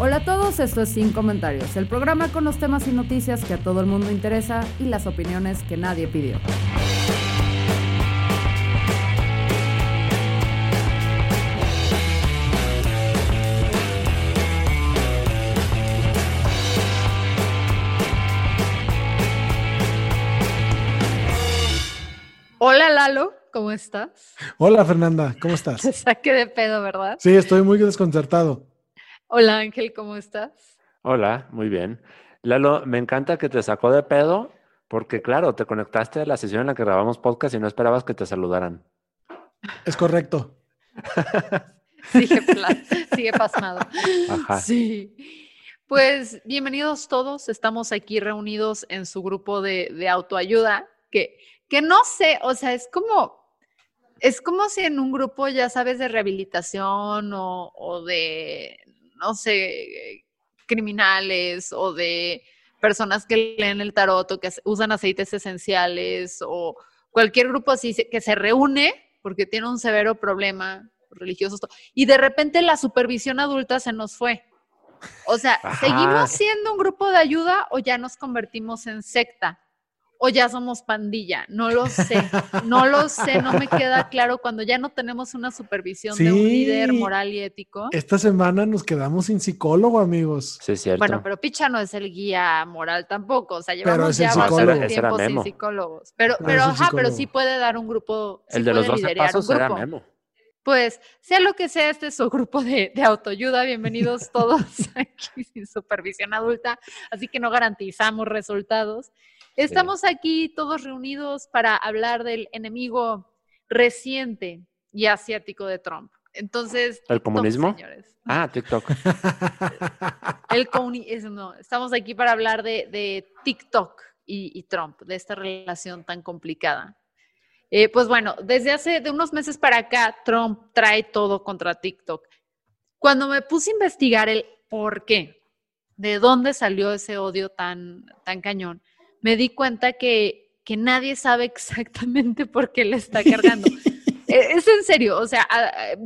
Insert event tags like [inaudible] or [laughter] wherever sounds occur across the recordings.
Hola a todos, esto es Sin Comentarios, el programa con los temas y noticias que a todo el mundo interesa y las opiniones que nadie pidió. Hola Lalo, ¿cómo estás? Hola Fernanda, ¿cómo estás? [laughs] Te saqué de pedo, ¿verdad? Sí, estoy muy desconcertado. Hola Ángel, ¿cómo estás? Hola, muy bien. Lalo, me encanta que te sacó de pedo porque, claro, te conectaste a la sesión en la que grabamos podcast y no esperabas que te saludaran. Es correcto. [laughs] Sigue, pasmado. Ajá. Sí. Pues bienvenidos todos. Estamos aquí reunidos en su grupo de, de autoayuda, que, que no sé, o sea, es como, es como si en un grupo, ya sabes, de rehabilitación o, o de, no sé, criminales o de personas que leen el tarot o que usan aceites esenciales o cualquier grupo así que se reúne porque tiene un severo problema religioso y de repente la supervisión adulta se nos fue. O sea, Ajá. ¿seguimos siendo un grupo de ayuda o ya nos convertimos en secta? O ya somos pandilla, no lo sé, no lo sé, no me queda claro cuando ya no tenemos una supervisión de un líder moral y ético. Esta semana nos quedamos sin psicólogo, amigos. Sí, es cierto. Bueno, pero Picha no es el guía moral tampoco, o sea, Pero llevamos ya bastante tiempo sin psicólogos. Pero, Pero pero ajá, pero sí puede dar un grupo. sí el de los puede 12 liderear un pasos era grupo. Memo. Pues, sea lo que sea, este es su grupo de, de autoayuda. Bienvenidos [laughs] todos [laughs] aquí sin supervisión adulta, así que no garantizamos resultados. Estamos aquí todos reunidos para hablar del enemigo reciente y asiático de Trump. Entonces, ¿El TikTok, comunismo? señores. Ah, TikTok. [laughs] El comuni- eso no, estamos aquí para hablar de, de TikTok y, y Trump, de esta relación tan complicada. Eh, pues bueno, desde hace de unos meses para acá, Trump trae todo contra TikTok. Cuando me puse a investigar el por qué, de dónde salió ese odio tan, tan cañón, me di cuenta que, que nadie sabe exactamente [laughs] por qué le está cargando. Eh, es en serio, o sea,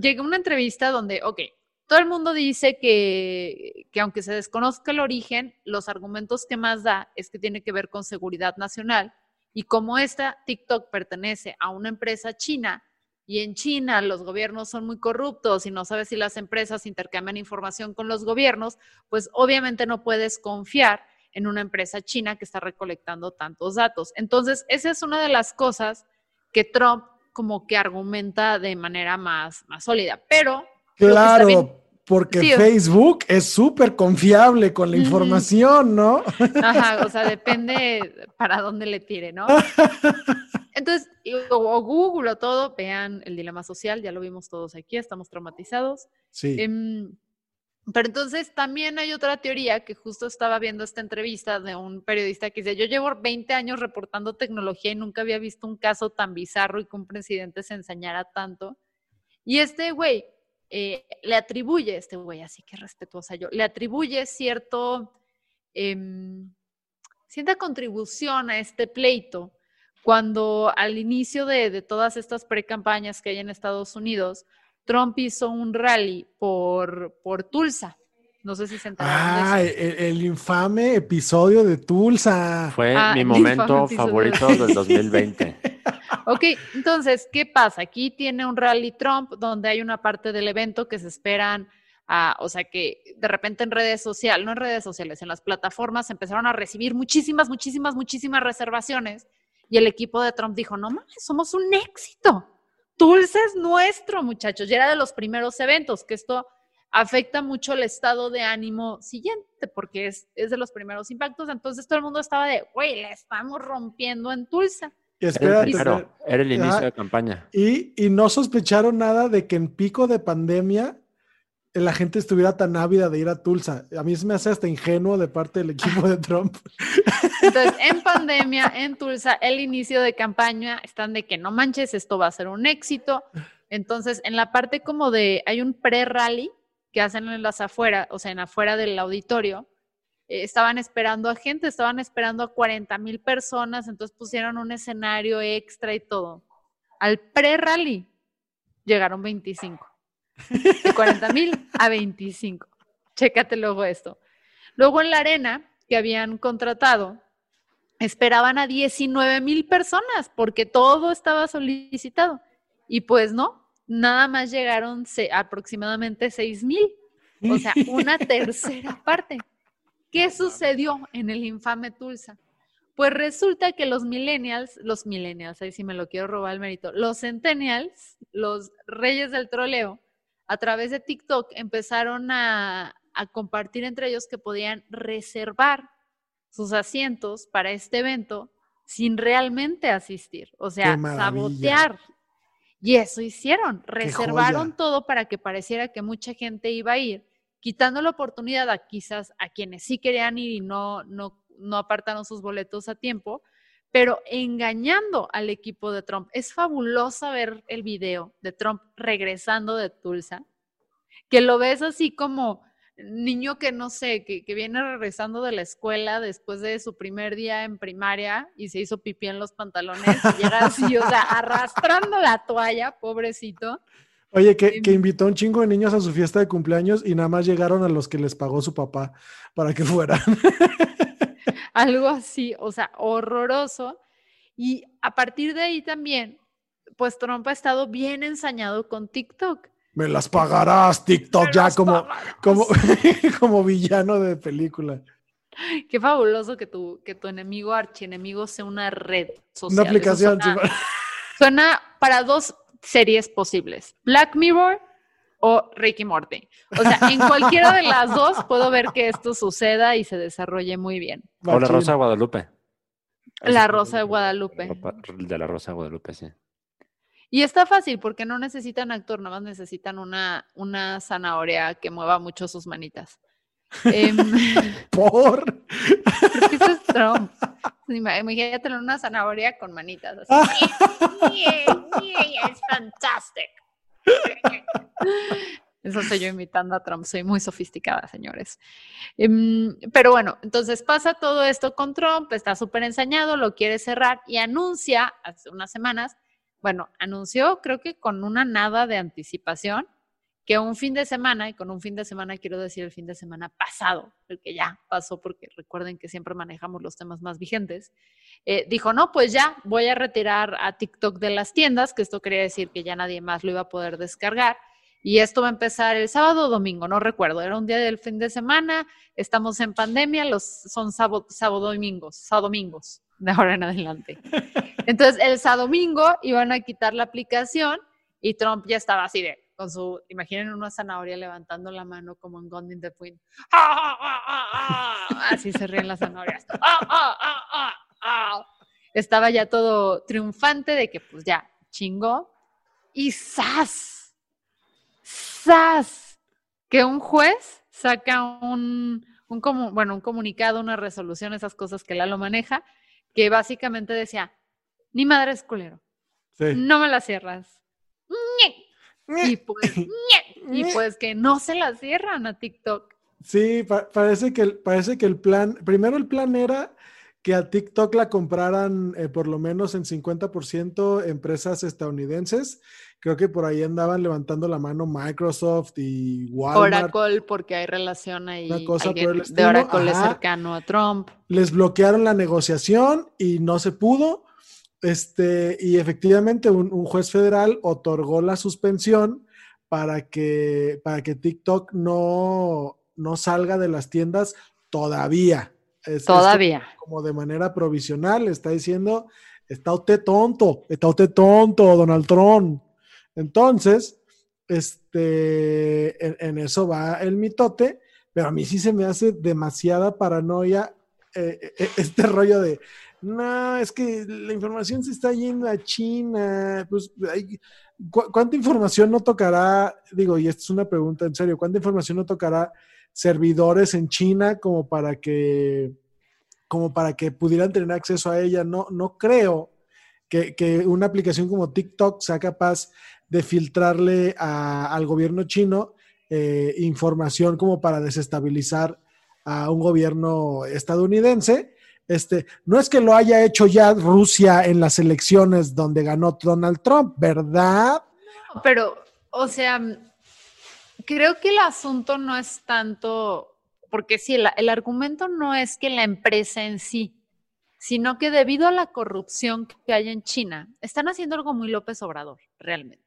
llegué a una entrevista donde, ok, todo el mundo dice que, que aunque se desconozca el origen, los argumentos que más da es que tiene que ver con seguridad nacional y como esta TikTok pertenece a una empresa china y en China los gobiernos son muy corruptos y no sabes si las empresas intercambian información con los gobiernos, pues obviamente no puedes confiar en una empresa china que está recolectando tantos datos. Entonces, esa es una de las cosas que Trump como que argumenta de manera más, más sólida. Pero Claro, porque Sí, Facebook es súper confiable con la información, ¿no? Ajá, o sea, depende para dónde le tire, ¿no? [laughs] Entonces, o, Google o todo, vean el dilema social, ya lo vimos todos aquí, estamos traumatizados. Sí. Em, pero entonces también hay otra teoría que justo estaba viendo esta entrevista de un periodista que dice, yo llevo 20 años reportando tecnología y nunca había visto un caso tan bizarro y que un presidente se ensañara tanto. Y este güey eh, le atribuye, este güey, así que respetuosa yo, le atribuye cierto, em, cierta contribución a este pleito cuando al inicio de, de todas estas pre-campañas que hay en Estados Unidos, Trump hizo un rally por, por Tulsa. No sé si se enteraron Ah, de eso. el, el infame episodio de Tulsa. Fue Ah, mi momento favorito del 2020. [laughs] Ok, entonces, ¿qué pasa? Aquí tiene un rally Trump donde hay una parte del evento que se esperan, a, o sea, que de repente en redes sociales, no en redes sociales, en las plataformas empezaron a recibir muchísimas, muchísimas, muchísimas reservaciones y el equipo de Trump dijo, no mames, somos un éxito. Tulsa es nuestro, muchachos. Y era de los primeros eventos, que esto afecta mucho el estado de ánimo siguiente, porque es, es de los primeros impactos. Entonces todo el mundo estaba de, güey, le estamos rompiendo en Tulsa. Y Era el primero, era el inicio de campaña. Y, y no sospecharon nada de que en pico de pandemia la gente estuviera tan ávida de ir a Tulsa. A mí se me hace hasta ingenuo de parte del equipo de Trump. Entonces, en pandemia, en Tulsa, el inicio de campaña, están de que no manches, esto va a ser un éxito. Entonces, en la parte como de, hay un pre-rally que hacen en las afueras, o sea, en afuera del auditorio, eh, estaban esperando a gente, estaban esperando a 40 mil personas, entonces pusieron un escenario extra y todo. Al pre-rally llegaron 25. De 40 mil a 25. Chécate luego esto. Luego en la arena que habían contratado, esperaban a 19 mil personas porque todo estaba solicitado. Y pues no, nada más llegaron aproximadamente 6 mil. O sea, una [laughs] tercera parte. ¿Qué sucedió en el infame Tulsa? Pues resulta que los millennials, los millennials, ahí sí me lo quiero robar el mérito, los centennials, los reyes del troleo, a través de TikTok empezaron a, a compartir entre ellos que podían reservar sus asientos para este evento sin realmente asistir, o sea, sabotear. Y eso hicieron, reservaron todo para que pareciera que mucha gente iba a ir, quitando la oportunidad a quizás a quienes sí querían ir y no, no, no apartaron sus boletos a tiempo, pero engañando al equipo de Trump. Es fabuloso ver el video de Trump regresando de Tulsa, que lo ves así como niño que no sé, que, que viene regresando de la escuela después de su primer día en primaria y se hizo pipí en los pantalones y llega así, o sea, [laughs] arrastrando la toalla, pobrecito. Oye, que, que invitó a un chingo de niños a su fiesta de cumpleaños y nada más llegaron a los que les pagó su papá para que fueran. [laughs] [laughs] algo así, o sea, horroroso. Y a partir de ahí también, pues Trump ha estado bien ensañado con TikTok. Me las pagarás, TikTok, Me ya como, pagarás. como, [laughs] como villano de película. Qué fabuloso que tu, que tu enemigo, archienemigo, sea una red social. Una aplicación. Suena, sí. suena para dos series posibles: Black Mirror o Ricky Morty. O sea, en cualquiera de las dos puedo ver que esto suceda y se desarrolle muy bien. O la. Rosa de Guadalupe. La Rosa de Guadalupe. De la Rosa de Guadalupe, sí. Y está fácil porque no necesitan actor, nada más necesitan una, una zanahoria que mueva mucho sus manitas. Em, [laughs] Por. porque eso es Trump. Ima- Imagínatelo una zanahoria con manitas. Así. [laughs] Yeah, yeah, it's fantastic. Eso soy yo imitando a Trump. Soy muy sofisticada, señores. Em, pero bueno, entonces pasa todo esto con Trump, está súper ensañado, lo quiere cerrar y anuncia hace unas semanas, bueno, anunció creo que con una nada de anticipación que un fin de semana, y con un fin de semana quiero decir el fin de semana pasado, el que ya pasó, porque recuerden que siempre manejamos los temas más vigentes, eh, dijo, no, pues ya voy a retirar a TikTok de las tiendas, que esto quería decir que ya nadie más lo iba a poder descargar. Y esto va a empezar el sábado o domingo, no recuerdo, era un día del fin de semana, estamos en pandemia, los son sábado, sábado domingos, sábado domingos, de ahora en adelante. [laughs] Entonces, el sábado domingo iban a quitar la aplicación y Trump ya estaba así de, con su, imaginen una zanahoria levantando la mano como en Gone in the Wind. ¡Ah, ah, ah, ah! Así se ríen las zanahorias. ¡Ah, ah, ah, ah, ah! Estaba ya todo triunfante de que pues ya chingó. Y ¡zas! ¡zas! Que un juez saca un, un, comu- bueno, un comunicado, una resolución, esas cosas que Lalo maneja, que básicamente decía, ni madre es culero, Sí. no me la cierras. Y pues, [laughs] y pues que no se la cierran a TikTok. Sí, pa- parece, que el, parece que el plan, primero el plan era que a TikTok la compraran eh, por lo menos en 50% empresas estadounidenses. Creo que por ahí andaban levantando la mano Microsoft y Walmart. Oracle, porque hay relación ahí. Una cosa por el de Oracle es cercano a Trump. Les bloquearon la negociación y no se pudo. Este, y efectivamente un, un juez federal otorgó la suspensión para que, para que TikTok no, no salga de las tiendas todavía. Es- es Todavía. como de manera provisional, está diciendo, está usted tonto, está usted tonto, Donald Trump. Entonces, este, en, en eso va el mitote, pero a mí sí se me hace demasiada paranoia eh, eh, este rollo de, no, es que la información se está yendo a China. Pues, ¿cuánta información no tocará? Digo, y esta es una pregunta en serio, ¿cuánta información no tocará servidores en China como para que, como para que pudieran tener acceso a ella? No, no creo que, una aplicación como TikTok sea capaz de filtrarle al gobierno chino eh, información como para desestabilizar a un gobierno estadounidense este, no es que lo haya hecho ya Rusia en las elecciones donde ganó Donald Trump, ¿verdad? pero, o sea, creo que el asunto no es tanto, porque sí, el, el argumento no es que la empresa en sí, sino que debido a la corrupción que hay en China, están haciendo algo muy López Obrador, realmente.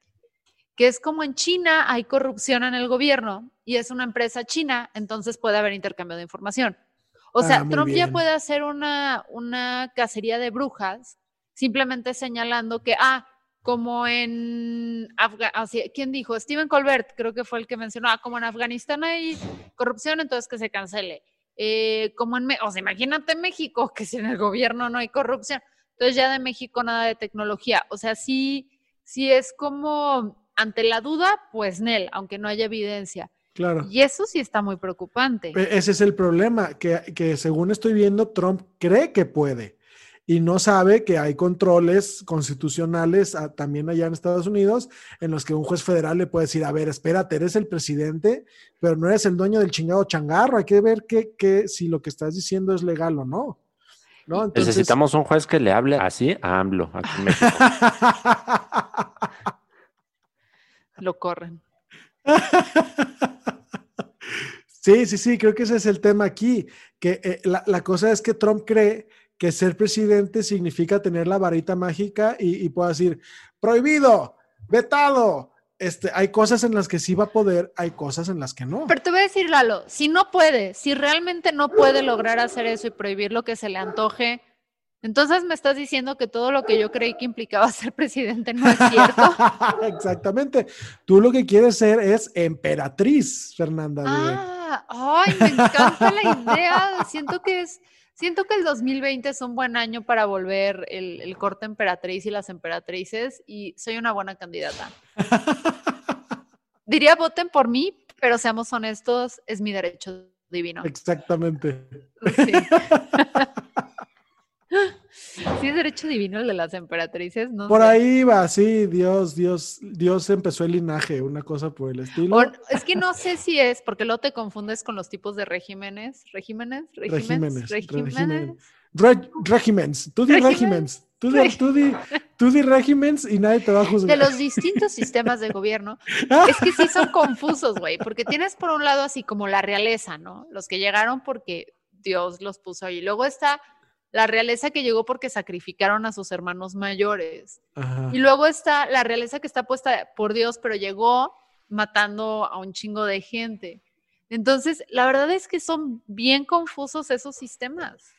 Que es como en China hay corrupción en el gobierno y es una empresa china, entonces puede haber intercambio de información. O sea, ah, Trump ya puede hacer una, una cacería de brujas simplemente señalando que, ah, como en Afganistán, ¿quién dijo? Steven Colbert, creo que fue el que mencionó, ah, como en Afganistán hay corrupción, entonces que se cancele. Eh, como en, o sea, imagínate México, que si en el gobierno no hay corrupción, entonces ya de México nada de tecnología. O sea, sí, sí es como ante la duda, pues Nel, aunque no haya evidencia. Claro. Y eso sí está muy preocupante. Ese es el problema, que, según estoy viendo, Trump cree que puede y no sabe que hay controles constitucionales también allá en Estados Unidos en los que un juez federal le puede decir, a ver, espérate, eres el presidente, pero no eres el dueño del chingado changarro, hay que ver que, si lo que estás diciendo es legal o no. ¿no? Necesitamos un juez que le hable así a AMLO aquí en México. [laughs] lo corren. [laughs] Sí, sí, sí, creo que ese es el tema aquí, que eh, la, cosa es que Trump cree que ser presidente significa tener la varita mágica y, y pueda decir, prohibido, vetado. Este, hay cosas en las que sí va a poder, hay cosas en las que no. Pero te voy a decir, Lalo, si no puede, si realmente no puede lograr hacer eso y prohibir lo que se le antoje, entonces me estás diciendo que todo lo que yo creí que implicaba [laughs] ser presidente no es cierto. [laughs] Exactamente. Tú lo que quieres ser es emperatriz, Fernanda. Ah, ay, me encanta la idea. Siento que es, siento que el 2020 es un buen año para volver el, el corte emperatriz y las emperatrices y soy una buena candidata. [laughs] Diría voten por mí, pero seamos honestos, es mi derecho divino. Exactamente. Sí. [laughs] Sí, es derecho divino el de las emperatrices, ¿no? Por ahí va, sí, Dios, Dios, Dios empezó el linaje, una cosa por el estilo. es que no sé si es, porque luego te confundes con los tipos de regímenes, regímenes, regímenes, regímenes. Regímenes. Tú di regímenes. Tú di, tú, di, tú di regímenes y nadie te va a juzgar. De los distintos sistemas de gobierno, [laughs] es que sí son confusos, güey, porque tienes por un lado así como la realeza, ¿no? Los que llegaron porque Dios los puso ahí. Luego está la realeza que llegó porque sacrificaron a sus hermanos mayores. Y luego está la realeza que está puesta por Dios, pero llegó matando a un chingo de gente. Entonces, la verdad es que son bien confusos esos sistemas.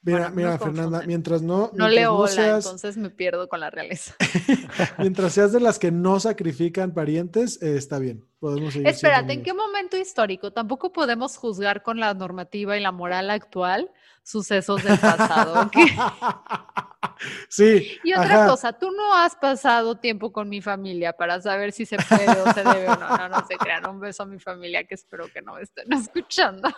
Mira, mira, Fernanda, mientras no. No leo entonces me pierdo con la realeza. [laughs] mientras seas de las que no sacrifican parientes, eh, está bien. Podemos seguir Espérate, ¿en qué momento histórico? Tampoco podemos juzgar con la normativa y la moral actual sucesos del pasado. [laughs] sí. Y otra cosa, tú no has pasado tiempo con mi familia para saber si se puede o se debe o no. No, no se crean. Un beso a mi familia que espero que no me estén [laughs] escuchando.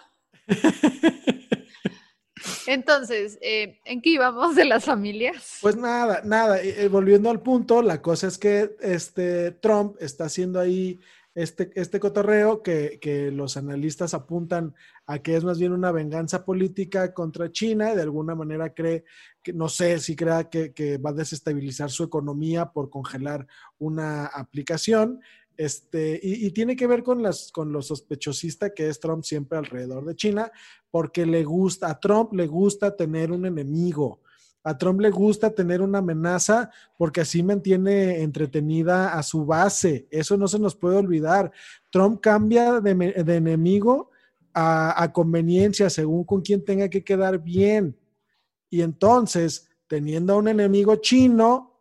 Entonces, eh, ¿en qué íbamos de las familias? Pues nada, nada, eh, eh, volviendo al punto, la cosa es que este Trump está haciendo ahí este, este cotorreo que, que, los analistas apuntan a que es más bien una venganza política contra China, de alguna manera cree que, no sé si crea que, que va a desestabilizar su economía por congelar una aplicación. Este, y, tiene que ver con, las, con lo sospechosista que es Trump siempre alrededor de China, porque le gusta, a Trump le gusta tener un enemigo. A Trump le gusta tener una amenaza porque así mantiene entretenida a su base. Eso no se nos puede olvidar. Trump cambia de, enemigo a, a, conveniencia según con quien tenga que quedar bien. Y entonces, teniendo a un enemigo chino,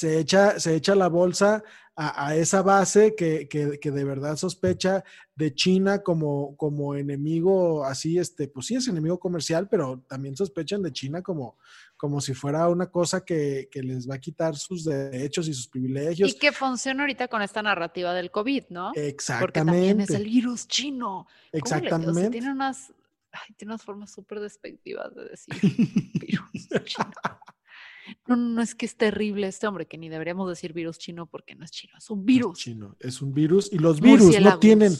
se echa, se echa la bolsa a, esa base que, que, de verdad sospecha de China como, como enemigo, así, este, pues sí es enemigo comercial, pero también sospechan de China como, como si fuera una cosa que, que les va a quitar sus derechos y sus privilegios. Y que funciona ahorita con esta narrativa del COVID, ¿no? Exactamente. Porque también es el virus chino. Exactamente. tiene unas, tiene unas formas súper despectivas de decir [laughs] virus chino. No, no, es que es terrible este hombre, que ni deberíamos decir virus chino porque no es chino, es un virus. Es chino, es un virus y los virus no tienen,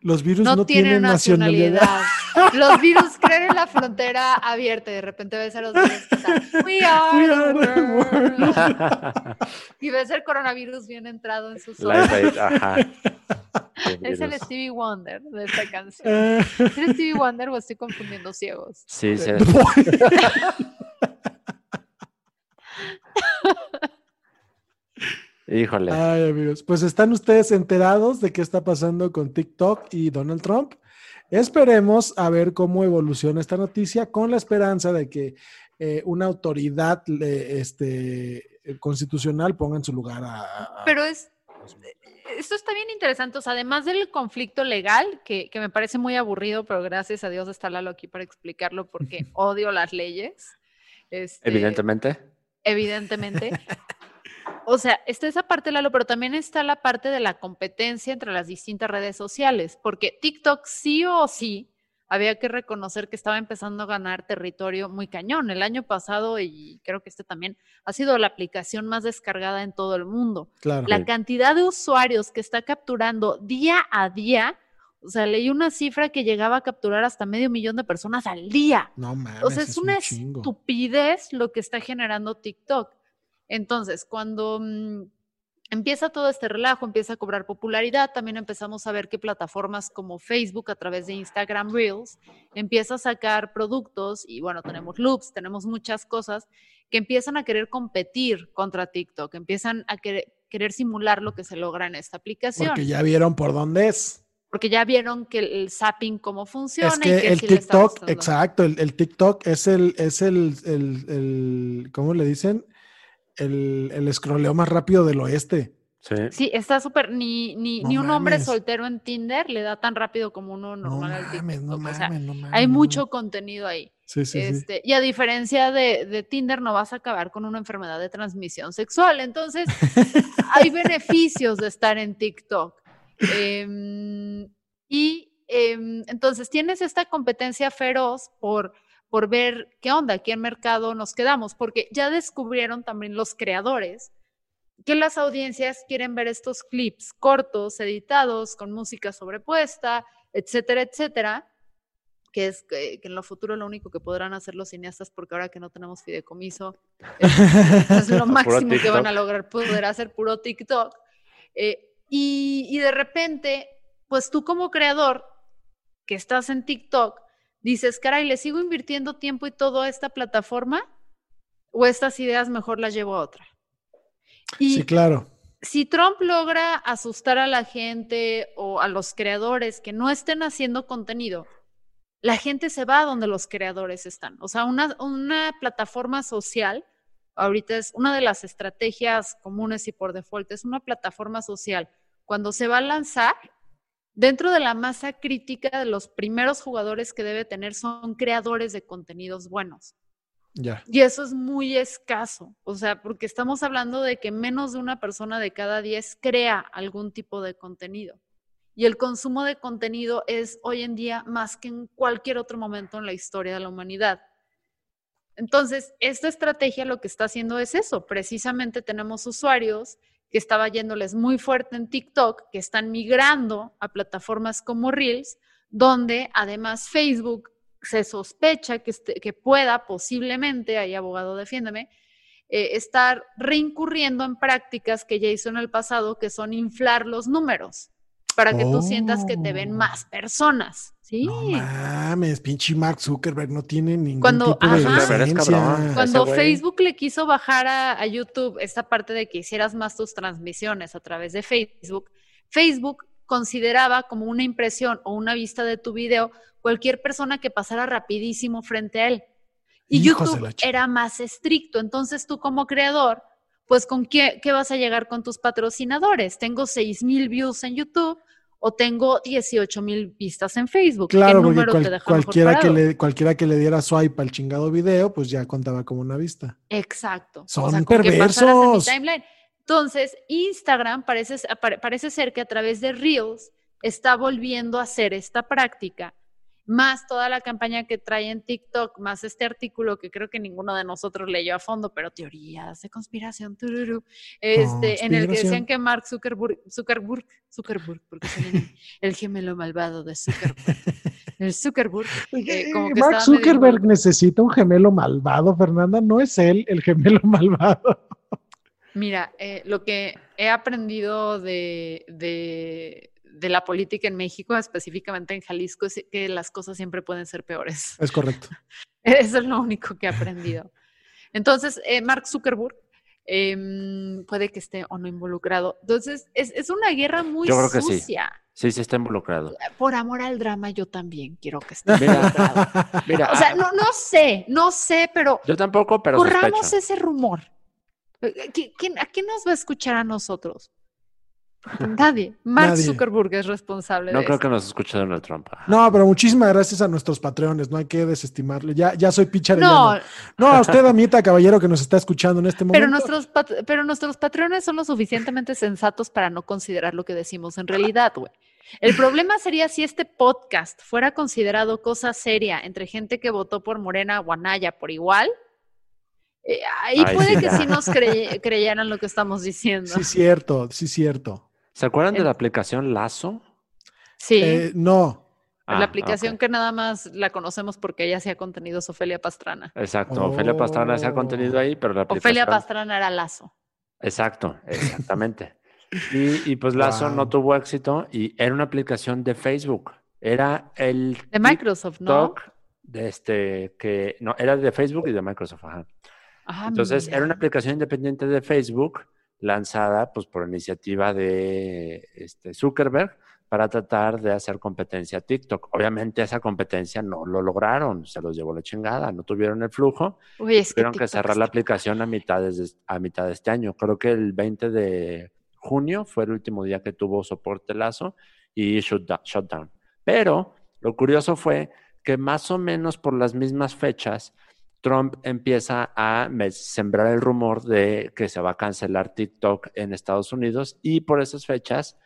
los virus no, tienen, nacionalidad. [laughs] Los virus creen en la frontera abierta y de repente ves a los virus que están, we [laughs] are, the world. [laughs] y ves el coronavirus bien entrado en sus ojos. Es el Stevie Wonder de esta canción. ¿Es el Stevie Wonder o estoy confundiendo ciegos? Sí, sí. Híjole. Ay, amigos. Pues están ustedes enterados de qué está pasando con TikTok y Donald Trump. Esperemos a ver cómo evoluciona esta noticia con la esperanza de que eh, una autoridad este, constitucional ponga en su lugar a... Pero es... Esto está bien interesante, o sea, además del conflicto legal, que, que me parece muy aburrido, pero gracias a Dios está Lalo aquí para explicarlo porque [laughs] odio las leyes. Este, Evidentemente. Evidentemente. [laughs] O sea, está esa parte, Lalo, pero también está la parte de la competencia entre las distintas redes sociales, porque TikTok sí o sí había que reconocer que estaba empezando a ganar territorio muy cañón. El año pasado, y creo que este también, ha sido la aplicación más descargada en todo el mundo. La cantidad de usuarios que está capturando día a día, o sea, leí una cifra que llegaba a capturar hasta medio millón de personas al día. No mames. O sea, es, una estupidez lo que está generando TikTok. Entonces, cuando mm, empieza todo este relajo, empieza a cobrar popularidad, también empezamos a ver que plataformas como Facebook a través de Instagram Reels empieza a sacar productos y bueno, tenemos loops, tenemos muchas cosas que empiezan a querer competir contra TikTok, empiezan a querer, simular lo que se logra en esta aplicación. Porque ya vieron por dónde es. Porque ya vieron que el, zapping cómo funciona. Es que, el TikTok, exacto, el, TikTok es el, es el, el, ¿cómo le dicen? el, el escroleo más rápido del oeste. Sí. sí, está súper. Ni, ni, ni un hombre soltero en Tinder le da tan rápido como uno normal al TikTok. No mames, o sea, no mames, hay mucho contenido ahí. Sí, sí, este, sí. Y a diferencia de, de, Tinder, no vas a acabar con una enfermedad de transmisión sexual. Entonces, [laughs] hay beneficios de estar en TikTok. Em, y em, entonces tienes esta competencia feroz por por ver qué onda, qué mercado nos quedamos, porque ya descubrieron también los creadores que las audiencias quieren ver estos clips cortos, editados, con música sobrepuesta, etcétera, etcétera, que es que, en lo futuro lo único que podrán hacer los cineastas, porque ahora que no tenemos fideicomiso, es, lo [laughs] máximo que van a lograr poder hacer puro TikTok. Eh, y, y de repente, pues tú como creador que estás en TikTok, dices, caray, ¿le sigo invirtiendo tiempo y todo a esta plataforma? ¿O estas ideas mejor las llevo a otra? sí, claro. Si Trump logra asustar a la gente o a los creadores que no estén haciendo contenido, la gente se va a donde los creadores están. O sea, una, una plataforma social, ahorita es una de las estrategias comunes y por default, es una plataforma social. Cuando se va a lanzar, Dentro de la masa crítica de los primeros jugadores que debe tener son creadores de contenidos buenos. Ya. Y eso es muy escaso, o sea, porque estamos hablando de que menos de una persona de cada diez crea algún tipo de contenido. Y el consumo de contenido es hoy en día más que en cualquier otro momento en la historia de la humanidad. Entonces, esta estrategia lo que está haciendo es eso. Precisamente tenemos usuarios que estaba yéndoles muy fuerte en TikTok, que están migrando a plataformas como Reels, donde además Facebook se sospecha que, este, que pueda posiblemente, ahí abogado defiéndeme, eh, estar reincurriendo en prácticas que ya hizo en el pasado, que son inflar los números para que tú sientas que te ven oh. más personas. Sí. No mames, pinche Mark Zuckerberg no tiene ningún cuando, tipo de Cuando Facebook le quiso bajar a, YouTube esta parte de que hicieras más tus transmisiones a través de Facebook, Facebook consideraba como una impresión o una vista de tu video cualquier persona que pasara rapidísimo frente a él. Y YouTube era más estricto. Entonces tú como creador pues con qué, qué vas a llegar con tus patrocinadores. Tengo 6 mil views en YouTube o tengo 18 mil vistas en Facebook. Claro, porque cualquiera, que le, cualquiera que le diera swipe al chingado video, pues ya contaba como una vista. Exacto. Son perversos. Entonces, Instagram parece, parece ser que a través de Reels está volviendo a hacer esta práctica más toda la campaña que trae en TikTok, más este artículo que creo que ninguno de nosotros leyó a fondo, pero teorías de conspiración, este, en el que decían que Mark Zuckerberg, Zuckerberg, Zuckerberg, porque es [laughs] el, gemelo malvado de Zuckerberg. El Zuckerberg. Eh, Mark Zuckerberg necesita un gemelo malvado, Fernanda, no es él el gemelo [laughs] malvado. Mira, eh, lo que he aprendido de, de la política en México, específicamente en Jalisco, es que las cosas siempre pueden ser peores. Es correcto. [laughs] Eso es lo único que he aprendido. Entonces, eh, Mark Zuckerberg em, puede que esté o no involucrado. Entonces, es, una guerra muy yo creo que sucia. Sí. sí, está involucrado. Por amor al drama, yo también quiero que esté involucrado. [laughs] Mira, o sea, no, no sé, no sé, pero. Yo tampoco, pero. Corramos ese rumor. ¿A quién nos va a escuchar a nosotros? [laughs] Nadie. Mark Zuckerberg es responsable. No creo que nos escuche Donald Trump. No, pero muchísimas gracias a nuestros patreones. No hay que desestimarlo. Ya, ya soy picha No. no, a usted, Amita Caballero, que nos está escuchando en este momento. Pero nuestros, pero nuestros patreones son lo suficientemente sensatos para no considerar lo que decimos en realidad, güey. El problema sería si este podcast fuera considerado cosa seria entre gente que votó por Morena o Anaya por igual. Eh, ahí puede que sí nos [laughs] creyeran lo que estamos diciendo. Sí, cierto, sí, cierto. ¿Se acuerdan de la aplicación Lazo? Sí. Eh, no. la ah, aplicación que nada más la conocemos porque ella hacía contenido Ofelia Pastrana. Exacto, Ofelia Pastrana hacía contenido ahí, pero la aplicación... Ofelia Pastrana era Lazo. Exacto, exactamente. [laughs] y, pues Lazo no tuvo éxito y era una aplicación de Facebook. Era el... De Microsoft, ¿no? De este, que... No, era de Facebook y de Microsoft, ajá. Ah, Entonces, era una aplicación independiente de Facebook lanzada pues, por iniciativa de este, Zuckerberg para tratar de hacer competencia a TikTok. Obviamente esa competencia no lo lograron, se los llevó la chingada, no tuvieron el flujo, tuvieron que, cerrar la aplicación a mitad, de, a mitad de este año. Creo que el 20 de junio fue el último día que tuvo soporte Lazo y shutdown. Pero lo curioso fue que más o menos por las mismas fechas, Trump empieza a sembrar el rumor de que se va a cancelar TikTok en Estados Unidos y por esas fechas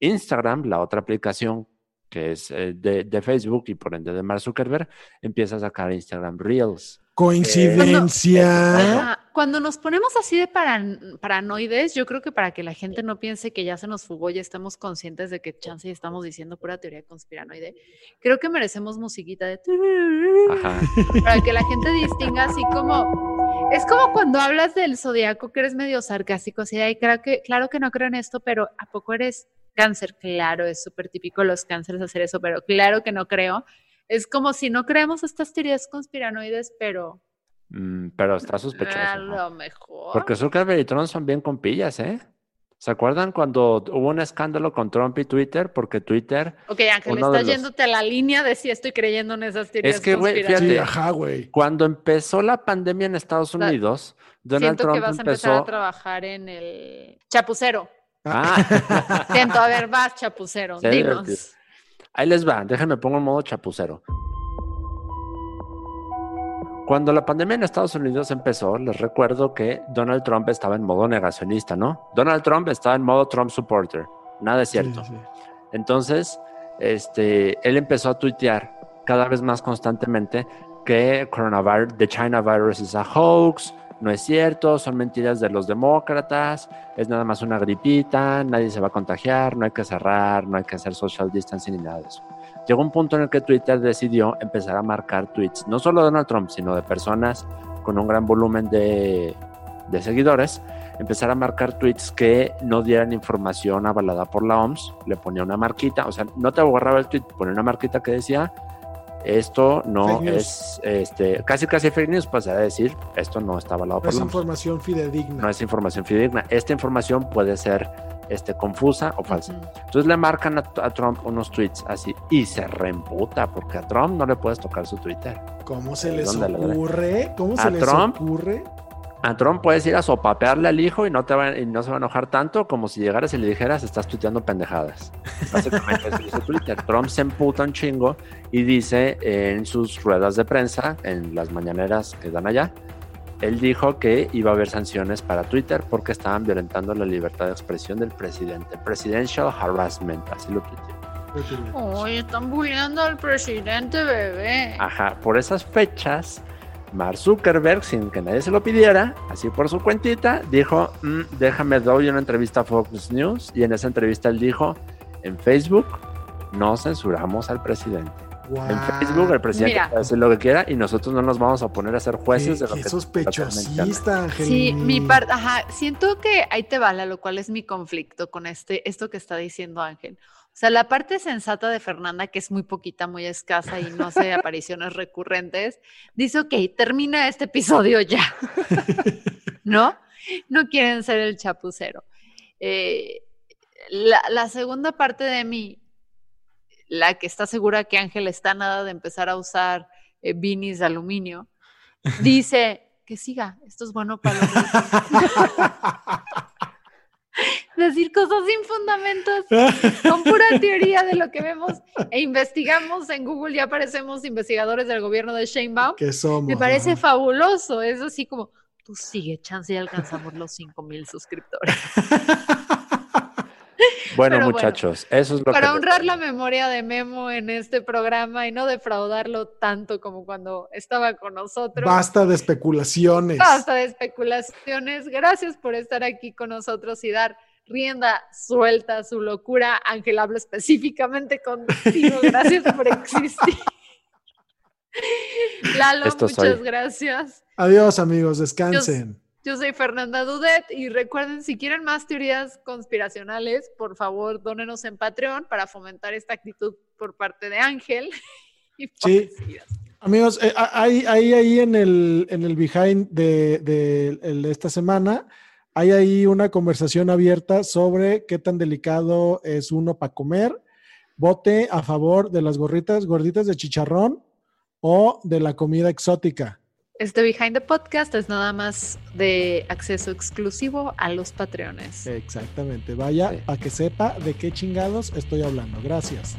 Instagram, la otra aplicación que es eh, de, Facebook y por ende de Mark Zuckerberg, empieza a sacar Instagram Reels. Coincidencia. Cuando, nos ponemos así de paranoides, yo creo que para que la gente no piense que ya se nos fugó, ya estamos conscientes de que chance y estamos diciendo pura teoría conspiranoide, creo que merecemos musiquita de para que la gente distinga así como es como cuando hablas del zodiaco que eres medio sarcástico, así de claro que, claro que no creo en esto, pero ¿a poco eres cáncer? Claro, es súper típico los cánceres hacer eso, pero claro que no creo. Es como si no creemos estas teorías conspiranoides, pero... Mm, pero está sospechoso. A lo mejor. Porque Zuckerberg y Trump son bien compillas, ¿eh? ¿Se acuerdan cuando hubo un escándalo con Trump y Twitter? Porque Twitter. Ok, Ángel, estás yéndote a la línea de si estoy creyendo en esas teorías. Es que, güey, fíjate, ajá, güey. Cuando empezó la pandemia en Estados Unidos, Donald Trump que vas a empezar a trabajar en el chapucero. Ah. Siento, a ver, vas, chapucero, dinos. Ahí les va, déjenme pongo en modo chapucero. Cuando la pandemia en Estados Unidos empezó, les recuerdo que Donald Trump estaba en modo negacionista, ¿no? Donald Trump estaba en modo Trump supporter. Nada es cierto. Entonces, este, él empezó a tuitear cada vez más constantemente que coronavirus, the China virus is a hoax, no es cierto, son mentiras de los demócratas, es nada más una gripita, nadie se va a contagiar, no hay que cerrar, no hay que hacer social distancing ni nada de eso. Llegó un punto en el que Twitter decidió empezar a marcar tweets, no solo de Donald Trump, sino de personas con un gran volumen de, seguidores, empezar a marcar tweets que no dieran información avalada por la OMS, le ponía una marquita, o sea, no te borraba el tweet, ponía una marquita que decía esto no es este, casi casi fake news, pues a decir, esto no está avalado por es información fidedigna. No es información fidedigna. Esta información puede ser este, confusa o falsa. Entonces le marcan a, Trump unos tweets así y se reemputa porque a Trump no le puedes tocar su Twitter. ¿Cómo se les ocurre? ¿Cómo se les ocurre? A Trump puedes ir a sopapearle al hijo y no, te va, y no se va a enojar tanto como si llegaras y le dijeras, estás tuiteando pendejadas. [laughs] Básicamente eso dice Twitter. Trump se emputa un chingo y dice en sus ruedas de prensa, en las mañaneras que dan allá, él dijo que iba a haber sanciones para Twitter porque estaban violentando la libertad de expresión del presidente. Presidential harassment, así lo tuiteó. Uy, están bulleando al presidente, bebé. Ajá, por esas fechas Mark Zuckerberg, sin que nadie se lo pidiera, así por su cuentita, dijo, mm, déjame doy una entrevista a Fox News y en esa entrevista él dijo, en Facebook no censuramos al presidente. En Facebook el presidente puede hacer lo que quiera y nosotros no nos vamos a poner a ser jueces de lo qué que sospechosista, Sí, mi parte, ajá, siento que ahí te vale, lo cual es mi conflicto con este, esto que está diciendo Ángel. O sea, la parte sensata de Fernanda, que es muy poquita, muy escasa y no hace [laughs] apariciones recurrentes, dice, ok, termina este episodio ya. [laughs] ¿No? No quieren ser el chapucero. Eh, la, segunda parte de mí, la que está segura que Ángel está nada de empezar a usar eh, de aluminio, [laughs] dice que siga, esto es bueno para los decir cosas sin fundamentos, con pura [laughs] teoría de lo que vemos e investigamos en Google, ya aparecemos investigadores del gobierno de Sheinbaum. Que somos. Me parece fabuloso, es así como, tú sigue, chance y alcanzamos los 5 mil suscriptores. [laughs] Bueno, muchachos, eso es lo para honrar la memoria de Memo en este programa y no defraudarlo tanto como cuando estaba con nosotros. Basta de especulaciones. Basta de especulaciones. Gracias por estar aquí con nosotros y dar rienda suelta su locura. Ángel, hablo específicamente contigo. Gracias por existir. [laughs] Lalo, muchas gracias. Adiós, amigos. Descansen. Yo, soy Fernanda Dudet y recuerden, si quieren más teorías conspiracionales, por favor, dónenos en Patreon para fomentar esta actitud por parte de Ángel. [laughs] sí. Amigos, eh, ahí, ahí, ahí en el, en el behind de, de esta semana hay ahí una conversación abierta sobre qué tan delicado es uno para comer. Vote a favor de las gorritas, gorditas de chicharrón o de la comida exótica. Este Behind the Podcast es nada más de acceso exclusivo a los patreones. Exactamente. Vaya para que sepa de qué chingados estoy hablando. Gracias.